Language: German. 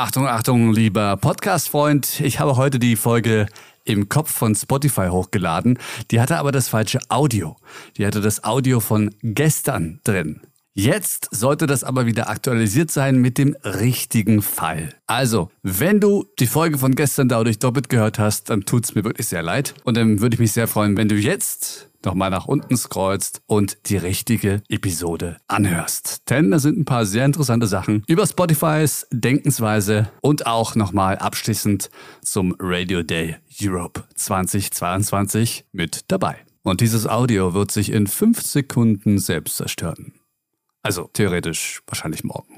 Achtung, Achtung, lieber Podcast-Freund. Ich habe heute die Folge im Kopf von Spotify hochgeladen. Die hatte aber das falsche Audio. Die hatte das Audio von gestern drin. Jetzt sollte das aber wieder aktualisiert sein mit dem richtigen Fall. Also, wenn du die Folge von gestern dadurch doppelt gehört hast, dann tut's mir wirklich sehr leid. Und dann würde ich mich sehr freuen, wenn du jetzt nochmal nach unten scrollst und die richtige Episode anhörst. Denn da sind ein paar sehr interessante Sachen über Spotifys Denkensweise und auch nochmal abschließend zum Radio Day Europe 2022 mit dabei. Und dieses Audio wird sich in fünf Sekunden selbst zerstören. Also theoretisch wahrscheinlich morgen.